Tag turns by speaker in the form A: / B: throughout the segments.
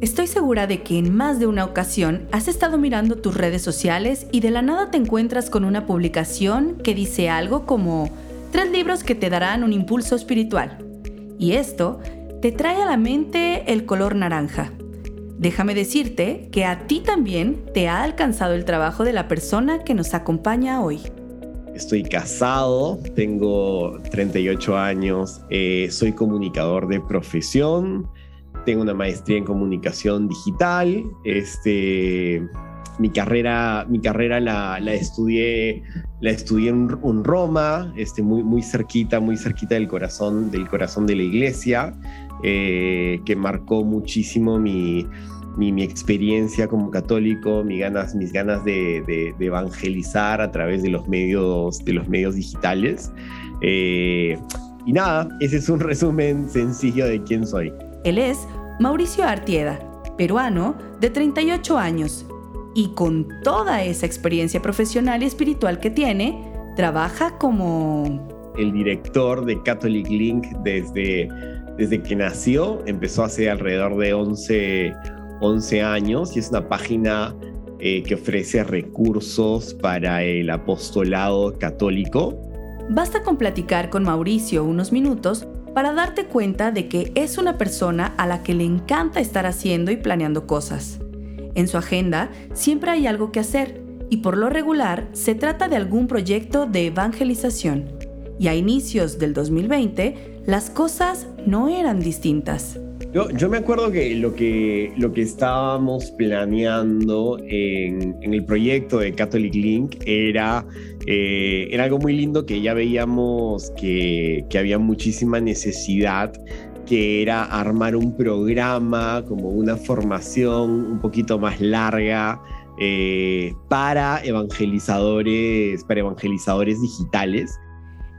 A: Estoy segura de que en más de una ocasión has estado mirando tus redes sociales y de la nada te encuentras con una publicación que dice algo como tres libros que te darán un impulso espiritual. Y esto te trae a la mente el color naranja. Déjame decirte que a ti también te ha alcanzado el trabajo de la persona que nos acompaña hoy.
B: Estoy casado, tengo 38 años, eh, soy comunicador de profesión, tengo una maestría en comunicación digital. Este, mi carrera, mi carrera la, estudié, la estudié en, Roma, este, muy, muy cerquita, muy cerquita del corazón, del corazón de la iglesia, eh, que marcó muchísimo mi, mi, experiencia como católico, mis ganas, mis ganas de, de, evangelizar a través de los medios, de los medios digitales. Eh, y nada, ese es un resumen sencillo de quién soy.
A: Él es Mauricio Artieda, peruano de 38 años, y con toda esa experiencia profesional y espiritual que tiene, trabaja como...
B: El director de Catholic Link desde, desde que nació, empezó hace alrededor de 11, 11 años y es una página eh, que ofrece recursos para el apostolado católico.
A: Basta con platicar con Mauricio unos minutos para darte cuenta de que es una persona a la que le encanta estar haciendo y planeando cosas. En su agenda siempre hay algo que hacer y por lo regular se trata de algún proyecto de evangelización. Y a inicios del 2020 las cosas no eran distintas.
B: Yo, me acuerdo que lo, que lo que estábamos planeando en, el proyecto de Catholic Link era, eh, era algo muy lindo que ya veíamos que, había muchísima necesidad que era armar un programa, como una formación un poquito más larga eh, para evangelizadores, para evangelizadores digitales.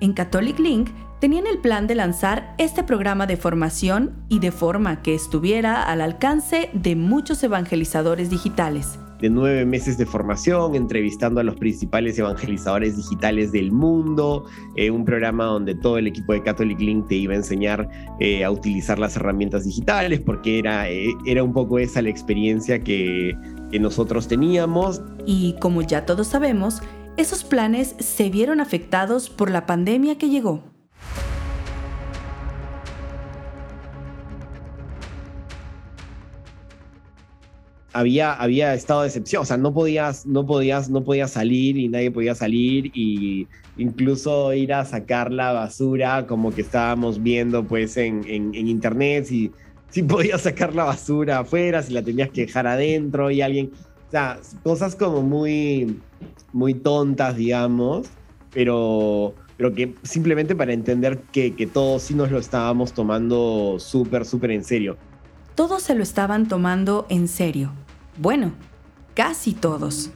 A: En Catholic Link tenían el plan de lanzar este programa de formación y de forma que estuviera al alcance de muchos evangelizadores digitales.
B: De nueve meses de formación, entrevistando a los principales evangelizadores digitales del mundo, eh, un programa donde todo el equipo de Catholic Link te iba a enseñar eh, a utilizar las herramientas digitales, porque era, eh, era un poco esa la experiencia que, que nosotros teníamos.
A: Y como ya todos sabemos, esos planes se vieron afectados por la pandemia que llegó.
B: Había, había estado de o sea, no podías, no podías, no podías salir y nadie podía salir y incluso ir a sacar la basura como que estábamos viendo pues en, en, internet, si, si podías sacar la basura afuera, si la tenías que dejar adentro y alguien, o sea, cosas como muy, muy tontas, digamos, pero, pero que simplemente para entender que, que todos sí nos lo estábamos tomando súper, súper en serio
A: todos se lo estaban tomando en serio. Bueno, casi todos.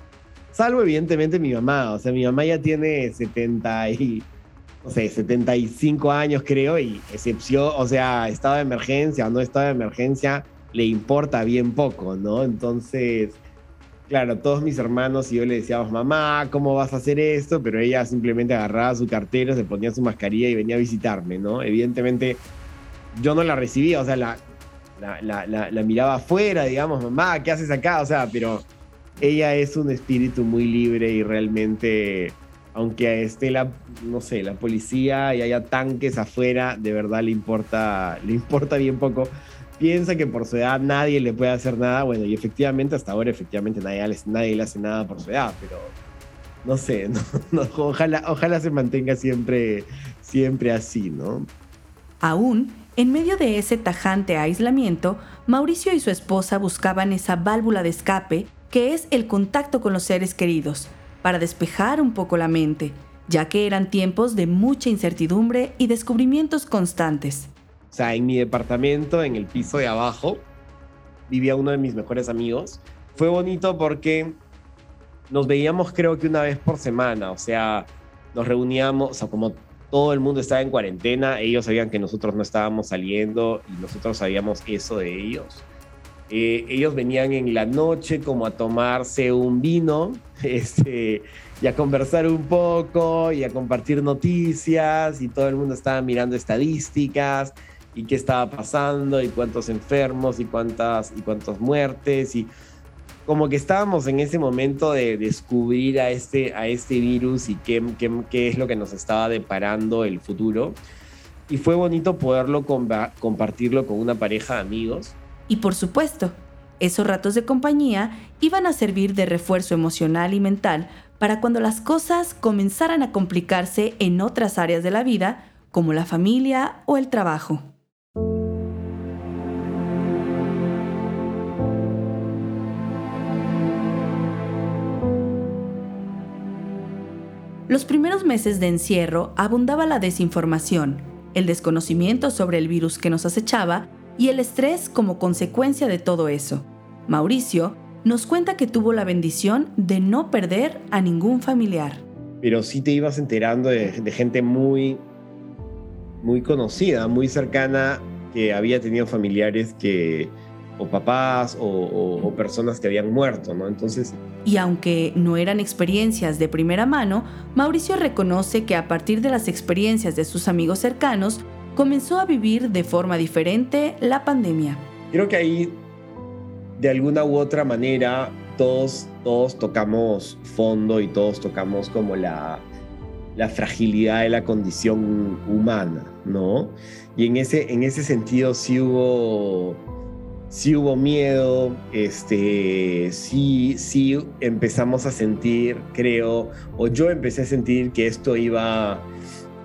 B: Salvo evidentemente mi mamá, o sea, mi mamá ya tiene 70 y, no sé, 75 años creo y excepción, o sea, estado de emergencia o no estado de emergencia, le importa bien poco, ¿no? Entonces, claro, todos mis hermanos y yo le decíamos, mamá, ¿cómo vas a hacer esto? Pero ella simplemente agarraba su cartera, se ponía su mascarilla y venía a visitarme, ¿no? Evidentemente, yo no la recibía, o sea, la, la, miraba afuera, digamos, mamá, ¿qué haces acá? O sea, pero ella es un espíritu muy libre y realmente, aunque esté la, no sé, la policía y haya tanques afuera, de verdad le importa, le importa bien poco. Piensa que por su edad nadie le puede hacer nada, bueno, y efectivamente hasta ahora efectivamente nadie, nadie le hace nada por su edad, pero no sé, ojalá, ojalá se mantenga siempre, siempre así, ¿no?
A: Aún en medio de ese tajante aislamiento, Mauricio y su esposa buscaban esa válvula de escape que es el contacto con los seres queridos, para despejar un poco la mente, ya que eran tiempos de mucha incertidumbre y descubrimientos constantes.
B: O sea, en mi departamento, en el piso de abajo, vivía uno de mis mejores amigos. Fue bonito porque nos veíamos creo que una vez por semana, o sea, nos reuníamos, o sea, como todo el mundo estaba en cuarentena, ellos sabían que nosotros no estábamos saliendo y nosotros sabíamos eso de ellos. Eh, ellos venían en la noche como a tomarse un vino este, y a conversar un poco y a compartir noticias y todo el mundo estaba mirando estadísticas y qué estaba pasando y cuántos enfermos y cuántas y cuántas muertes y como que estábamos en ese momento de descubrir a este, a este virus y qué, qué, qué es lo que nos estaba deparando el futuro. Y fue bonito poderlo compartirlo con una pareja de amigos.
A: Y por supuesto, esos ratos de compañía iban a servir de refuerzo emocional y mental para cuando las cosas comenzaran a complicarse en otras áreas de la vida, como la familia o el trabajo. Los primeros meses de encierro abundaba la desinformación, el desconocimiento sobre el virus que nos acechaba y el estrés como consecuencia de todo eso. Mauricio nos cuenta que tuvo la bendición de no perder a ningún familiar.
B: Pero sí te ibas enterando de, gente muy, muy conocida, muy cercana, que había tenido familiares que, o papás o, personas que habían muerto, ¿no? Entonces...
A: Y aunque no eran experiencias de primera mano, Mauricio reconoce que a partir de las experiencias de sus amigos cercanos, comenzó a vivir de forma diferente la pandemia.
B: Creo que ahí de alguna u otra manera todos, todos tocamos fondo y todos tocamos como la, la fragilidad de la condición humana, ¿no? Y en ese, en ese sentido sí hubo, sí hubo miedo, este, sí, sí empezamos a sentir, creo, o yo empecé a sentir que esto iba,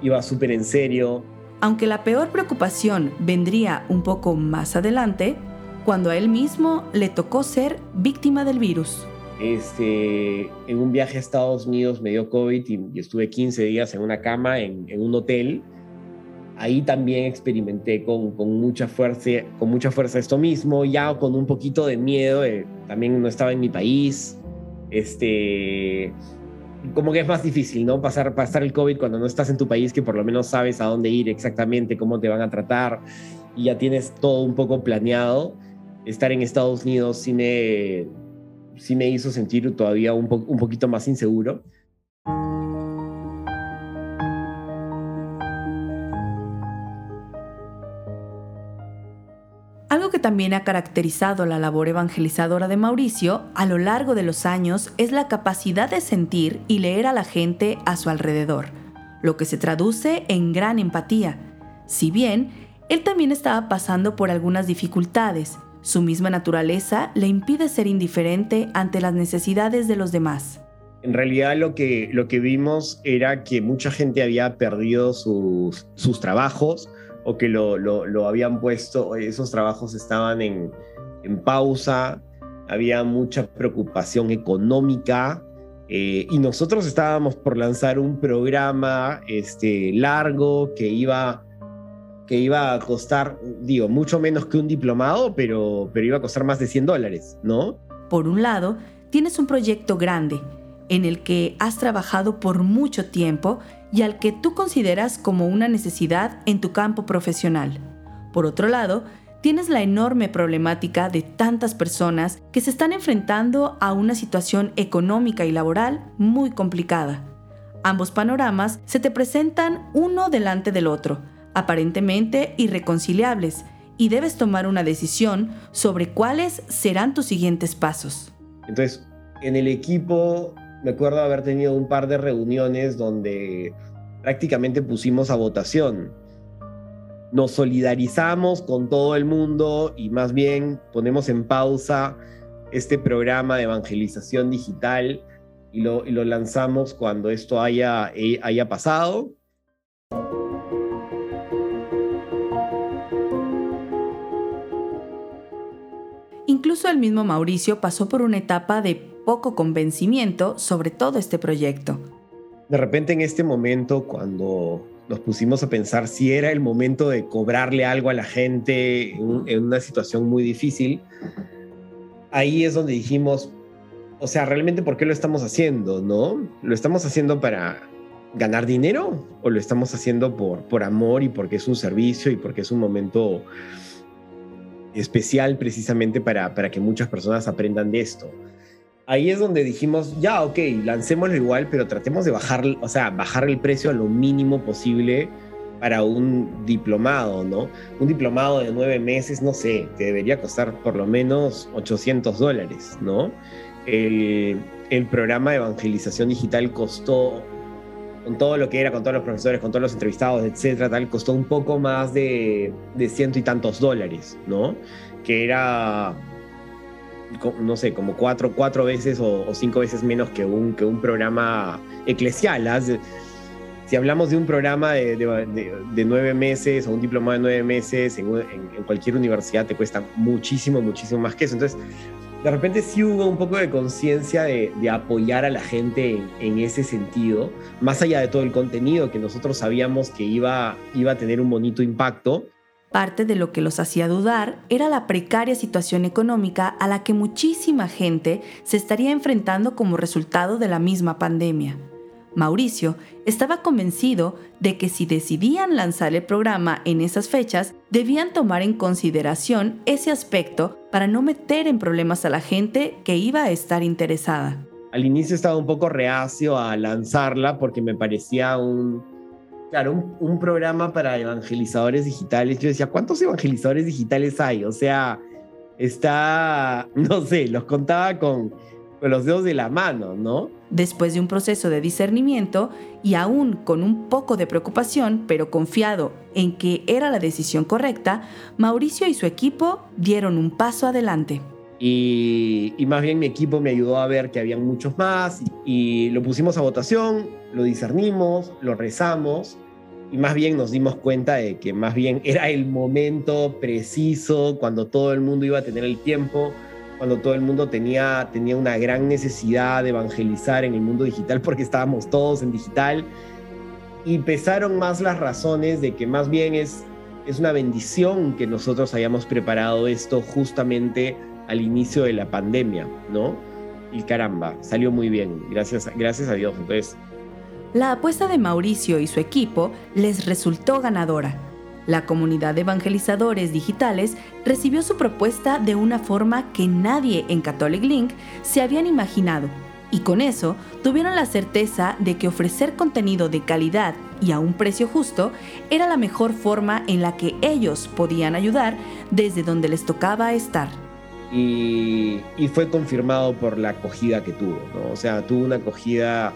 B: iba súper en serio.
A: Aunque la peor preocupación vendría un poco más adelante, cuando a él mismo le tocó ser víctima del virus.
B: Este, en un viaje a Estados Unidos me dio COVID y, estuve 15 días en una cama en, un hotel. Ahí también experimenté con, con, mucha fuerza, con mucha fuerza esto mismo, ya con un poquito de miedo. también no estaba en mi país. Este, como que es más difícil, ¿no? Pasar, pasar el COVID cuando no estás en tu país, que por lo menos sabes a dónde ir exactamente, cómo te van a tratar y ya tienes todo un poco planeado estar en Estados Unidos sí me, sí me hizo sentir todavía un, un poquito más inseguro.
A: También ha caracterizado la labor evangelizadora de Mauricio a lo largo de los años es la capacidad de sentir y leer a la gente a su alrededor, lo que se traduce en gran empatía. Si bien, él también estaba pasando por algunas dificultades, su misma naturaleza le impide ser indiferente ante las necesidades de los demás.
B: En realidad lo que, lo que vimos era que mucha gente había perdido sus, sus trabajos o que lo, lo, habían puesto, esos trabajos estaban en, en pausa, había mucha preocupación económica eh, y nosotros estábamos por lanzar un programa este, largo que iba que iba a costar, digo, mucho menos que un diplomado, pero, pero iba a costar más de 100 dólares, ¿no?
A: Por un lado, tienes un proyecto grande en el que has trabajado por mucho tiempo y al que tú consideras como una necesidad en tu campo profesional. Por otro lado, tienes la enorme problemática de tantas personas que se están enfrentando a una situación económica y laboral muy complicada. Ambos panoramas se te presentan uno delante del otro, aparentemente irreconciliables, y debes tomar una decisión sobre cuáles serán tus siguientes pasos.
B: Entonces, en el equipo me acuerdo haber tenido un par de reuniones donde prácticamente pusimos a votación. Nos solidarizamos con todo el mundo y más bien ponemos en pausa este programa de evangelización digital y lo, y lo lanzamos cuando esto haya, eh, haya pasado
A: Incluso el mismo Mauricio pasó por una etapa de poco convencimiento sobre todo este proyecto.
B: De repente en este momento, cuando nos pusimos a pensar si era el momento de cobrarle algo a la gente en, una situación muy difícil, ahí es donde dijimos, o sea, realmente por qué lo estamos haciendo, ¿no? ¿Lo estamos haciendo para ganar dinero o lo estamos haciendo por, por amor y porque es un servicio y porque es un momento especial precisamente para, para que muchas personas aprendan de esto. Ahí es donde dijimos, ya, ok, lancémoslo igual, pero tratemos de bajar, o sea, bajar el precio a lo mínimo posible para un diplomado, ¿no? Un diplomado de nueve meses, no sé, te debería costar por lo menos 800 dólares, ¿no? El, el programa de evangelización digital costó, con todo lo que era, con todos los profesores, con todos los entrevistados, etcétera, tal, costó un poco más de, de ciento y tantos dólares, ¿no? Que era no sé, como cuatro, cuatro veces o, cinco veces menos que un, que un programa eclesial. ¿ah? Si hablamos de un programa de, de, nueve meses o un diplomado de nueve meses en, cualquier universidad te cuesta muchísimo, muchísimo más que eso. Entonces, de repente sí hubo un poco de conciencia de, apoyar a la gente en, en, ese sentido, más allá de todo el contenido que nosotros sabíamos que iba, iba a tener un bonito impacto
A: Parte de lo que los hacía dudar era la precaria situación económica a la que muchísima gente se estaría enfrentando como resultado de la misma pandemia. Mauricio estaba convencido de que si decidían lanzar el programa en esas fechas, debían tomar en consideración ese aspecto para no meter en problemas a la gente que iba a estar interesada.
B: Al inicio estaba un poco reacio a lanzarla porque me parecía un, Claro, un, programa para evangelizadores digitales. Yo decía, ¿cuántos evangelizadores digitales hay? O sea, está, no sé, los contaba con, los dedos de la mano, ¿no?
A: Después de un proceso de discernimiento y aún con un poco de preocupación, pero confiado en que era la decisión correcta, Mauricio y su equipo dieron un paso adelante.
B: Y, y, más bien mi equipo me ayudó a ver que habían muchos más y lo pusimos a votación, lo discernimos, lo rezamos y más bien nos dimos cuenta de que más bien era el momento preciso cuando todo el mundo iba a tener el tiempo, cuando todo el mundo tenía, tenía una gran necesidad de evangelizar en el mundo digital porque estábamos todos en digital. Y pesaron más las razones de que más bien es, es una bendición que nosotros hayamos preparado esto justamente al inicio de la pandemia, ¿no? Y caramba, salió muy bien, gracias, gracias a Dios. Entonces,
A: la apuesta de Mauricio y su equipo les resultó ganadora. La comunidad de evangelizadores digitales recibió su propuesta de una forma que nadie en Catholic Link se habían imaginado, y con eso tuvieron la certeza de que ofrecer contenido de calidad y a un precio justo era la mejor forma en la que ellos podían ayudar desde donde les tocaba estar
B: y, fue confirmado por la acogida que tuvo, ¿no? O sea, tuvo una acogida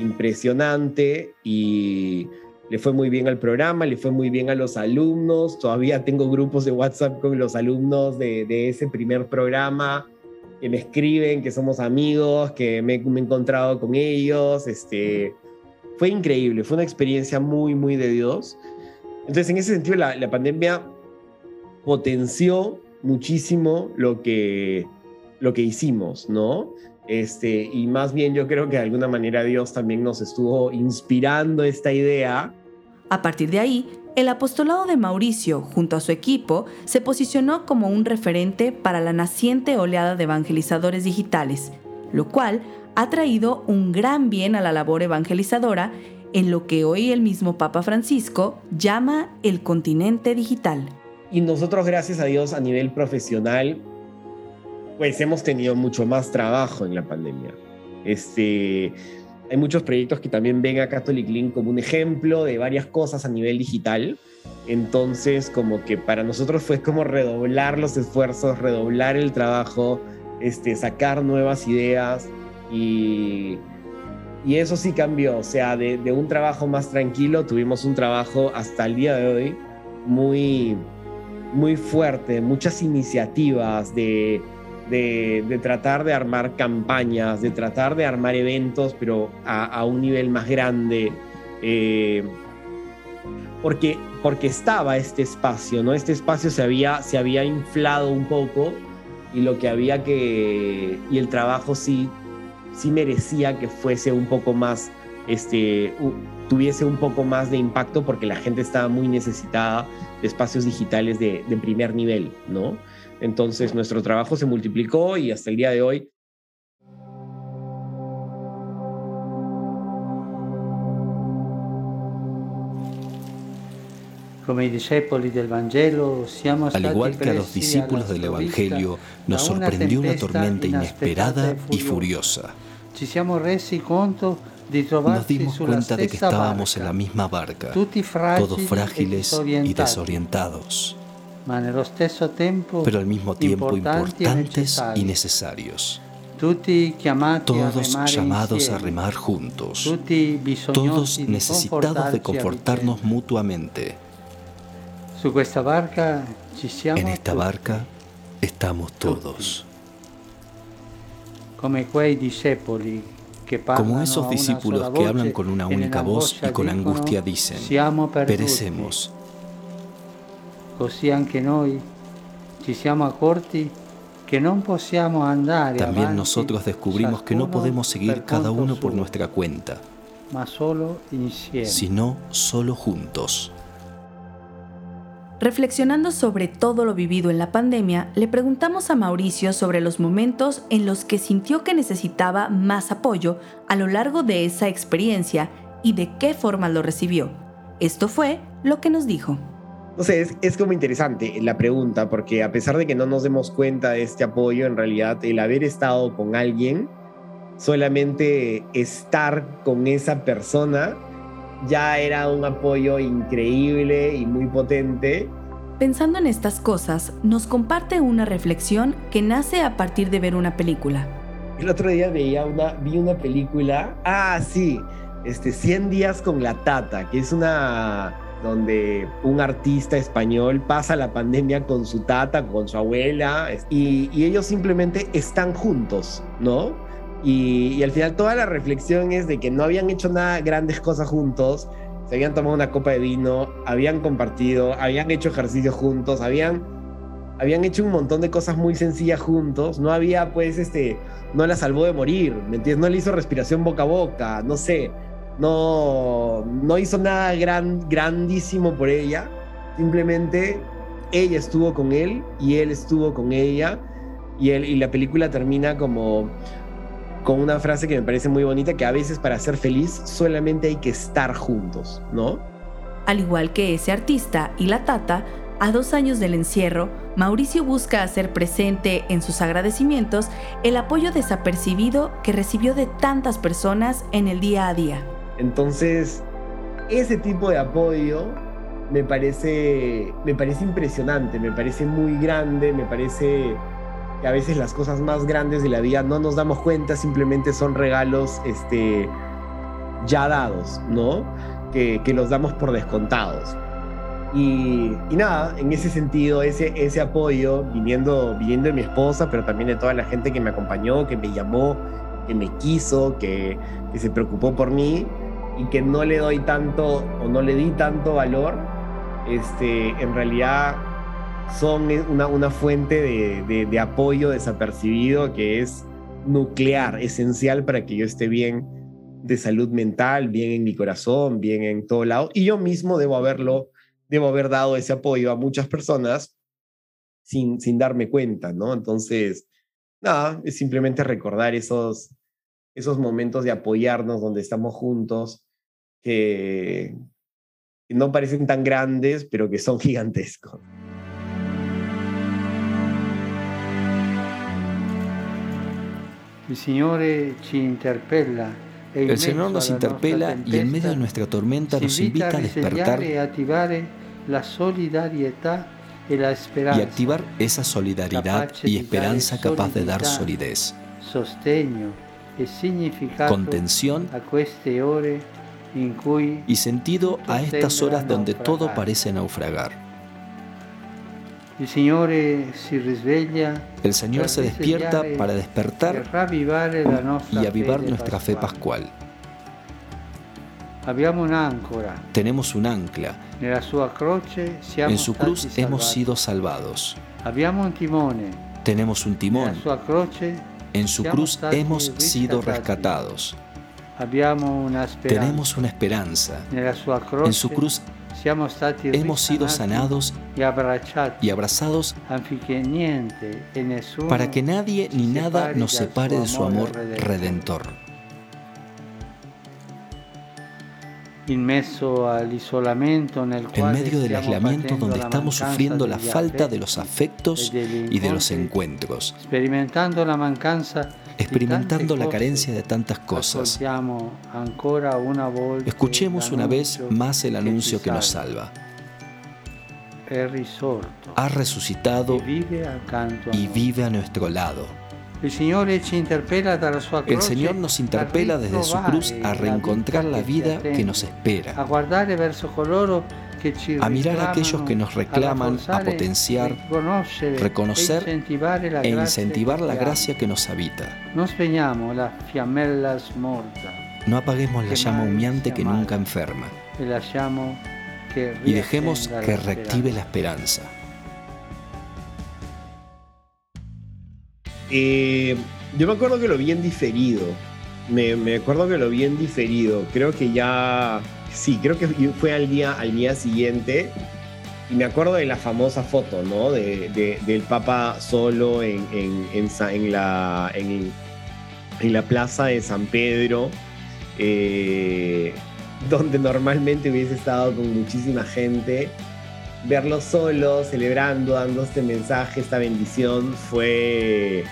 B: impresionante y le fue muy bien al programa, le fue muy bien a los alumnos, todavía tengo grupos de WhatsApp con los alumnos de, ese primer programa que me escriben, que somos amigos, que me, he encontrado con ellos, este, fue increíble, fue una experiencia muy, muy de Dios. Entonces, en ese sentido, la, la pandemia potenció muchísimo lo que, lo que hicimos, ¿no? Este, y más bien yo creo que de alguna manera Dios también nos estuvo inspirando esta idea.
A: A partir de ahí, el apostolado de Mauricio, junto a su equipo, se posicionó como un referente para la naciente oleada de evangelizadores digitales, lo cual ha traído un gran bien a la labor evangelizadora en lo que hoy el mismo Papa Francisco llama el continente digital.
B: Y nosotros, gracias a Dios, a nivel profesional, pues hemos tenido mucho más trabajo en la pandemia. Este, hay muchos proyectos que también ven a Catholic Link como un ejemplo de varias cosas a nivel digital. Entonces, como que para nosotros fue como redoblar los esfuerzos, redoblar el trabajo, este, sacar nuevas ideas y, y eso sí cambió. O sea, de, de un trabajo más tranquilo tuvimos un trabajo hasta el día de hoy muy, muy fuerte, muchas iniciativas de, tratar de armar campañas, de tratar de armar eventos, pero a, un nivel más grande. Eh, porque, porque estaba este espacio, ¿no? Este espacio se había, se había inflado un poco y lo que había que. y el trabajo sí, sí merecía que fuese un poco más. Este, tuviese un poco más de impacto porque la gente estaba muy necesitada de espacios digitales de, primer nivel, ¿no? Entonces nuestro trabajo se multiplicó y hasta el día de hoy
C: Al igual que a los discípulos del Evangelio, nos sorprendió una tormenta inesperada y furiosa. Nos dimos cuenta de que estábamos en la misma barca, todos frágiles y desorientados, pero al mismo tiempo importantes y necesarios. Todos llamados a remar juntos, todos necesitados de confortarnos mutuamente. En esta barca estamos todos. Como esos discípulos que hablan con una única voz y con angustia dicen, perecemos. También nosotros descubrimos que no podemos seguir cada uno por nuestra cuenta, sino solo juntos.
A: Reflexionando sobre todo lo vivido en la pandemia, le preguntamos a Mauricio sobre los momentos en los que sintió que necesitaba más apoyo a lo largo de esa experiencia y de qué forma lo recibió. Esto fue lo que nos dijo.
B: No sé, es, como interesante la pregunta, porque a pesar de que no nos demos cuenta de este apoyo, en realidad el haber estado con alguien, solamente estar con esa persona, ya era un apoyo increíble y muy potente.
A: Pensando en estas cosas, nos comparte una reflexión que nace a partir de ver una película.
B: El otro día veía una, vi una película, ah, sí, este, 100 días con la tata, que es una donde un artista español pasa la pandemia con su tata, con su abuela, y, y ellos simplemente están juntos, ¿no? Y, al final toda la reflexión es de que no habían hecho nada grandes cosas juntos, se habían tomado una copa de vino, habían compartido, habían hecho ejercicio juntos, habían, habían hecho un montón de cosas muy sencillas juntos, no había pues este, no la salvó de morir, ¿me entiendes? No le hizo respiración boca a boca, no sé, no, no hizo nada gran, grandísimo por ella, simplemente ella estuvo con él y él estuvo con ella. Y, él, y la película termina como con una frase que me parece muy bonita, que a veces para ser feliz solamente hay que estar juntos, ¿no?
A: Al igual que ese artista y la tata, a dos años del encierro, Mauricio busca hacer presente en sus agradecimientos el apoyo desapercibido que recibió de tantas personas en el día a día.
B: Entonces, ese tipo de apoyo me parece, me parece impresionante, me parece muy grande, me parece que a veces las cosas más grandes de la vida no nos damos cuenta, simplemente son regalos este, ya dados, ¿no? Que, que los damos por descontados. Y, y, nada, en ese sentido, ese, ese apoyo, viniendo, viniendo de mi esposa, pero también de toda la gente que me acompañó, que me llamó, que me quiso, que, que se preocupó por mí y que no le doy tanto o no le di tanto valor, este, en realidad son una, una fuente de, de, apoyo desapercibido que es nuclear, esencial para que yo esté bien de salud mental, bien en mi corazón, bien en todo lado. Y yo mismo debo haberlo, debo haber dado ese apoyo a muchas personas sin, sin darme cuenta, ¿no? Entonces, nada, es simplemente recordar esos, esos momentos de apoyarnos donde estamos juntos, que no parecen tan grandes, pero que son gigantescos.
C: El Señor nos interpela y en medio de nuestra tormenta nos invita a despertar y activar esa solidaridad y esperanza capaz de dar solidez, contención y sentido a estas horas donde todo parece naufragar. El Señor se despierta para despertar y avivar nuestra fe pascual. Tenemos un ancla. En su cruz hemos sido salvados. Tenemos un timón. En su cruz hemos sido rescatados. Tenemos una esperanza. En su cruz hemos sido sanados y abrazados para que nadie ni nada nos separe de su amor redentor. En medio del aislamiento donde estamos sufriendo la falta de los afectos y de los encuentros, experimentando la carencia de tantas cosas. Escuchemos una vez más el anuncio que nos salva. Ha resucitado y vive a nuestro lado. El Señor nos interpela desde su cruz a reencontrar la vida que nos espera, a mirar a aquellos que nos reclaman, a potenciar, reconocer e incentivar la gracia que nos habita. No apaguemos la llama humeante que nunca enferma. Y dejemos que reactive la esperanza.
B: Eh, yo me acuerdo que lo vi en diferido. Me, me, acuerdo que lo vi en diferido. Creo que ya. Sí, creo que fue al día, al día siguiente. Y me acuerdo de la famosa foto, ¿no? De, del Papa solo en, en, en, la, en, la plaza de San Pedro. Eh, donde normalmente hubiese estado con muchísima gente verlo solo, celebrando, dando este mensaje, esta bendición, fue,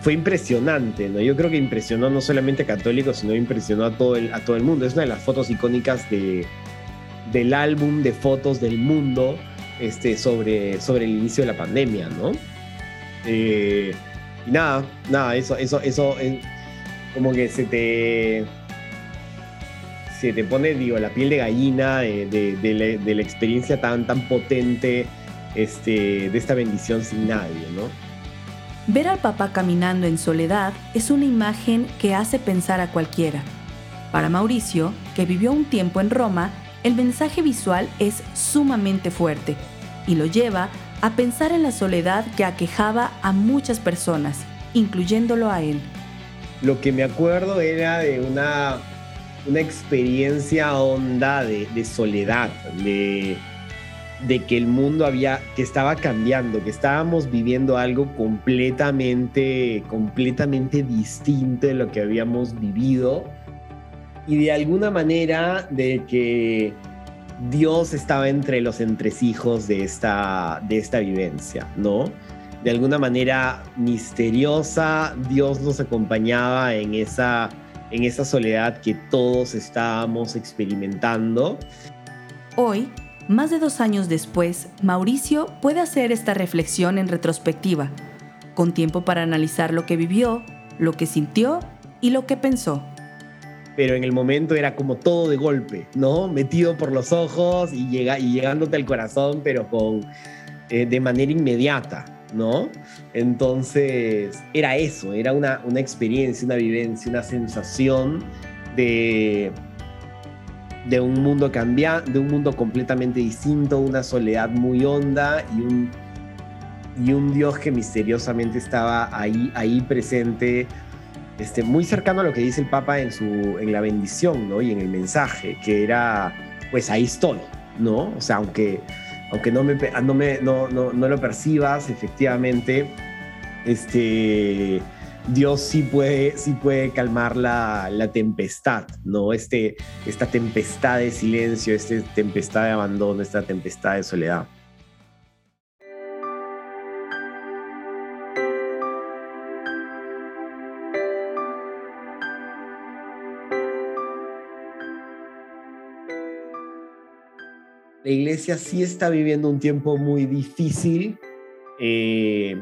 B: fue impresionante, ¿no? Yo creo que impresionó no solamente a católicos, sino impresionó a todo el, a todo el mundo. Es una de las fotos icónicas de, del álbum de fotos del mundo este, sobre, sobre el inicio de la pandemia, ¿no? Eh, y nada, nada, eso, eso, eso, es como que se te te pone, digo, la piel de gallina de, la, experiencia tan, tan potente este, de esta bendición sin nadie, ¿no?
A: Ver al papá caminando en soledad es una imagen que hace pensar a cualquiera. Para Mauricio, que vivió un tiempo en Roma, el mensaje visual es sumamente fuerte y lo lleva a pensar en la soledad que aquejaba a muchas personas, incluyéndolo a él.
B: Lo que me acuerdo era de una una experiencia honda de, soledad, de, que el mundo había, que estaba cambiando, que estábamos viviendo algo completamente, completamente distinto de lo que habíamos vivido y de alguna manera de que Dios estaba entre los entresijos de esta, de esta vivencia, ¿no? De alguna manera misteriosa, Dios nos acompañaba en esa en esa soledad que todos estábamos experimentando.
A: Hoy, más de dos años después, Mauricio puede hacer esta reflexión en retrospectiva, con tiempo para analizar lo que vivió, lo que sintió y lo que pensó.
B: Pero en el momento era como todo de golpe, ¿no? Metido por los ojos y, llega, y llegándote al corazón, pero con, eh, de manera inmediata. ¿No? Entonces, era eso, era una, una experiencia, una vivencia, una sensación de, de un mundo cambiante, de un mundo completamente distinto, una soledad muy honda y un, y un Dios que misteriosamente estaba ahí, ahí presente, este, muy cercano a lo que dice el Papa en, su, en la bendición, ¿no? Y en el mensaje, que era, pues ahí estoy, ¿no? O sea, aunque aunque no, me, no, me, no, no, lo percibas, efectivamente, este, Dios sí puede, sí puede calmar la, la, tempestad, ¿no? Este, esta tempestad de silencio, esta tempestad de abandono, esta tempestad de soledad. La iglesia sí está viviendo un tiempo muy difícil eh,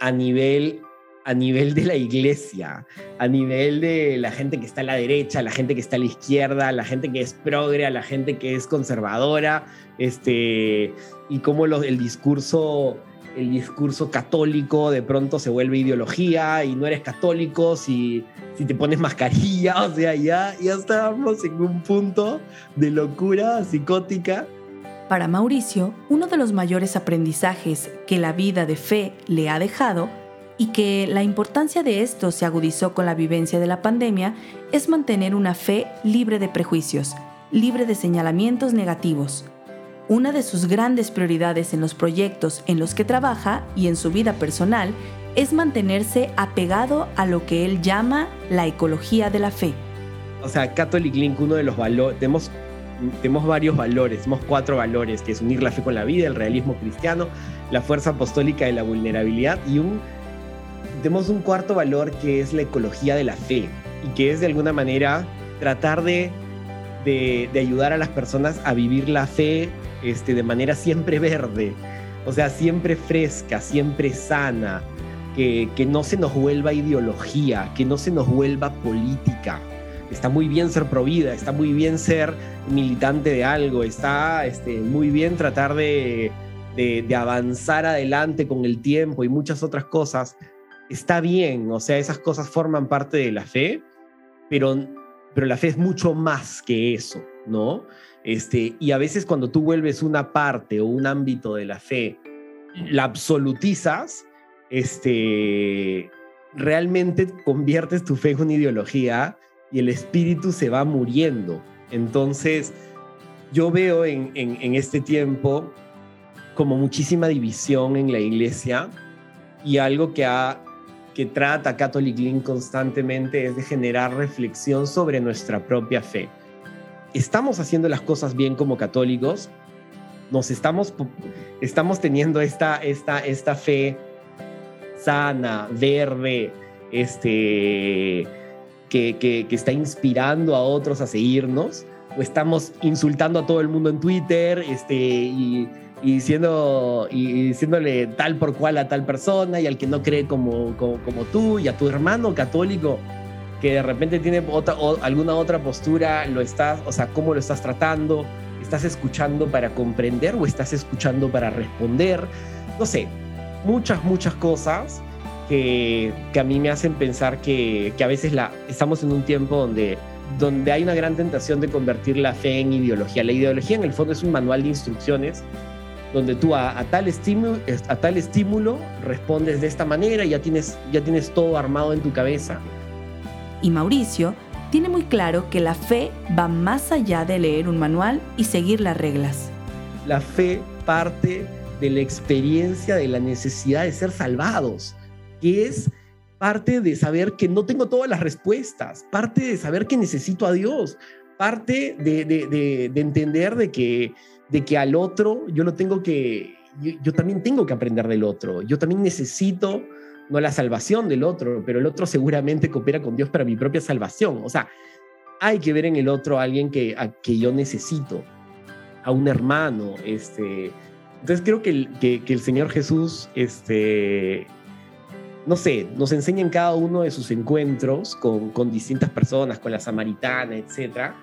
B: a, nivel, a nivel de la iglesia, a nivel de la gente que está a la derecha, la gente que está a la izquierda, la gente que es progre, la gente que es conservadora, este, y cómo el discurso el discurso católico de pronto se vuelve ideología y no eres católico si, si te pones mascarilla, o sea, ya, ya estábamos en un punto de locura psicótica
A: para Mauricio, uno de los mayores aprendizajes que la vida de fe le ha dejado y que la importancia de esto se agudizó con la vivencia de la pandemia es mantener una fe libre de prejuicios, libre de señalamientos negativos. Una de sus grandes prioridades en los proyectos en los que trabaja y en su vida personal es mantenerse apegado a lo que él llama la ecología de la fe
B: o sea, Catholic Link, uno de los valores, tenemos, tenemos varios valores, tenemos cuatro valores, que es unir la fe con la vida, el realismo cristiano, la fuerza apostólica de la vulnerabilidad y un, tenemos un cuarto valor que es la ecología de la fe y que es de alguna manera tratar de, de, ayudar a las personas a vivir la fe este, de manera siempre verde, o sea, siempre fresca, siempre sana, que, que no se nos vuelva ideología, que no se nos vuelva política. Está muy bien ser provida, está muy bien ser militante de algo, está este, muy bien tratar de, de, avanzar adelante con el tiempo y muchas otras cosas. Está bien, o sea, esas cosas forman parte de la fe, pero pero la fe es mucho más que eso, ¿no? Este, y a veces cuando tú vuelves una parte o un ámbito de la fe, la absolutizas, este, realmente conviertes tu fe en una ideología y el espíritu se va muriendo. Entonces, yo veo en, en este tiempo como muchísima división en la iglesia y algo que ha que trata Catholic Link constantemente es de generar reflexión sobre nuestra propia fe. ¿Estamos haciendo las cosas bien como católicos? ¿Nos estamos, estamos teniendo esta, esta, esta fe sana, verde, este, que, está inspirando a otros a seguirnos? ¿O estamos insultando a todo el mundo en Twitter este, y diciendo, y diciéndole tal por cual a tal persona y al que no cree como, como, tú y a tu hermano católico que de repente tiene otra, alguna otra postura, lo estás, o sea, cómo lo estás tratando, estás escuchando para comprender o estás escuchando para responder, no sé, muchas, muchas cosas que, que a mí me hacen pensar que, que, a veces la, estamos en un tiempo donde, donde hay una gran tentación de convertir la fe en ideología. La ideología en el fondo es un manual de instrucciones donde tú a, tal estímulo, a tal estímulo respondes de esta manera y ya tienes, ya tienes todo armado en tu cabeza.
A: Y Mauricio tiene muy claro que la fe va más allá de leer un manual y seguir las reglas.
B: La fe parte de la experiencia de la necesidad de ser salvados, que es parte de saber que no tengo todas las respuestas, parte de saber que necesito a Dios, parte de, de, de entender de que de que al otro yo lo tengo que, yo, también tengo que aprender del otro, yo también necesito, no la salvación del otro, pero el otro seguramente coopera con Dios para mi propia salvación. O sea, hay que ver en el otro a alguien que, que yo necesito, a un hermano. Este. Entonces creo que el, que, el Señor Jesús, este, no sé, nos enseña en cada uno de sus encuentros con, con distintas personas, con la samaritana, etcétera,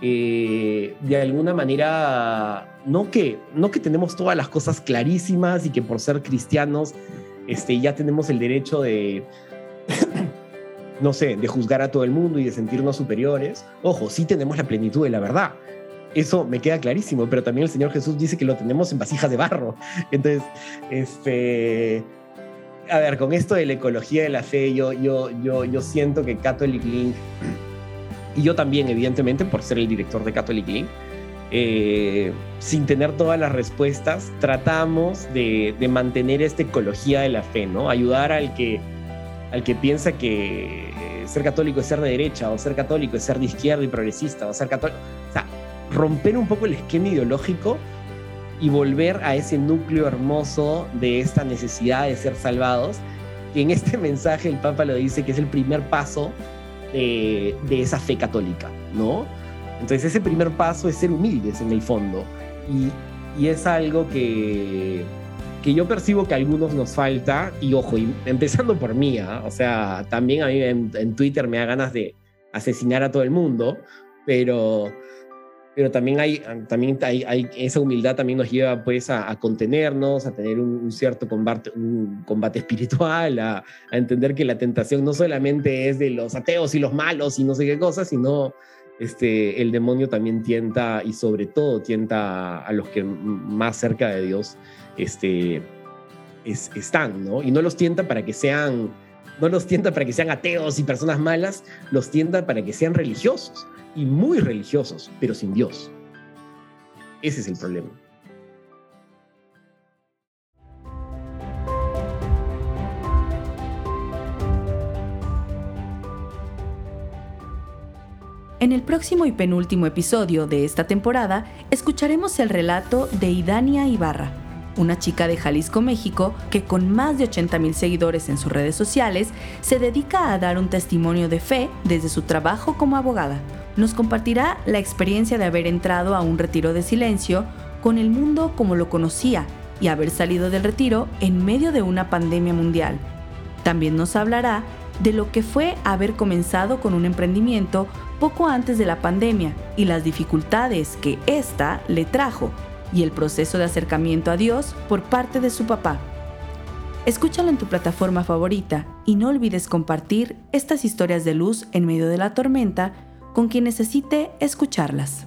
B: eh, de alguna manera, no que, no que tenemos todas las cosas clarísimas y que por ser cristianos este, ya tenemos el derecho de, no sé, de juzgar a todo el mundo y de sentirnos superiores. Ojo, sí tenemos la plenitud de la verdad. Eso me queda clarísimo, pero también el Señor Jesús dice que lo tenemos en vasijas de barro. Entonces, este, a ver, con esto de la ecología de la fe, yo, yo, yo, yo siento que Catholic Link y yo también, evidentemente, por ser el director de Catholic Link, eh, sin tener todas las respuestas, tratamos de, mantener esta ecología de la fe, ¿no? Ayudar al que, al que piensa que ser católico es ser de derecha, o ser católico es ser de izquierda y progresista, o ser católico. O sea, romper un poco el esquema ideológico y volver a ese núcleo hermoso de esta necesidad de ser salvados. Y en este mensaje el Papa lo dice que es el primer paso de, esa fe católica, ¿no? Entonces ese primer paso es ser humildes en el fondo y, es algo que, que yo percibo que a algunos nos falta y ojo, empezando por mí, ¿ah? o sea, también a mí en, Twitter me da ganas de asesinar a todo el mundo, pero pero también hay, también hay, esa humildad también nos lleva pues a, contenernos, a tener un, cierto combate, un combate espiritual, a, entender que la tentación no solamente es de los ateos y los malos y no sé qué cosas, sino este, el demonio también tienta y sobre todo tienta a los que más cerca de Dios este, están, ¿no? Y no los tienta para que sean, no los tienta para que sean ateos y personas malas, los tienta para que sean religiosos y muy religiosos, pero sin Dios. Ese es el problema.
A: En el próximo y penúltimo episodio de esta temporada escucharemos el relato de Idania Ibarra, una chica de Jalisco, México, que con más de 80 mil seguidores en sus redes sociales se dedica a dar un testimonio de fe desde su trabajo como abogada. Nos compartirá la experiencia de haber entrado a un retiro de silencio con el mundo como lo conocía y haber salido del retiro en medio de una pandemia mundial. También nos hablará de lo que fue haber comenzado con un emprendimiento poco antes de la pandemia y las dificultades que ésta le trajo y el proceso de acercamiento a Dios por parte de su papá. Escúchalo en tu plataforma favorita y no olvides compartir estas historias de luz en medio de la tormenta con quien necesite escucharlas.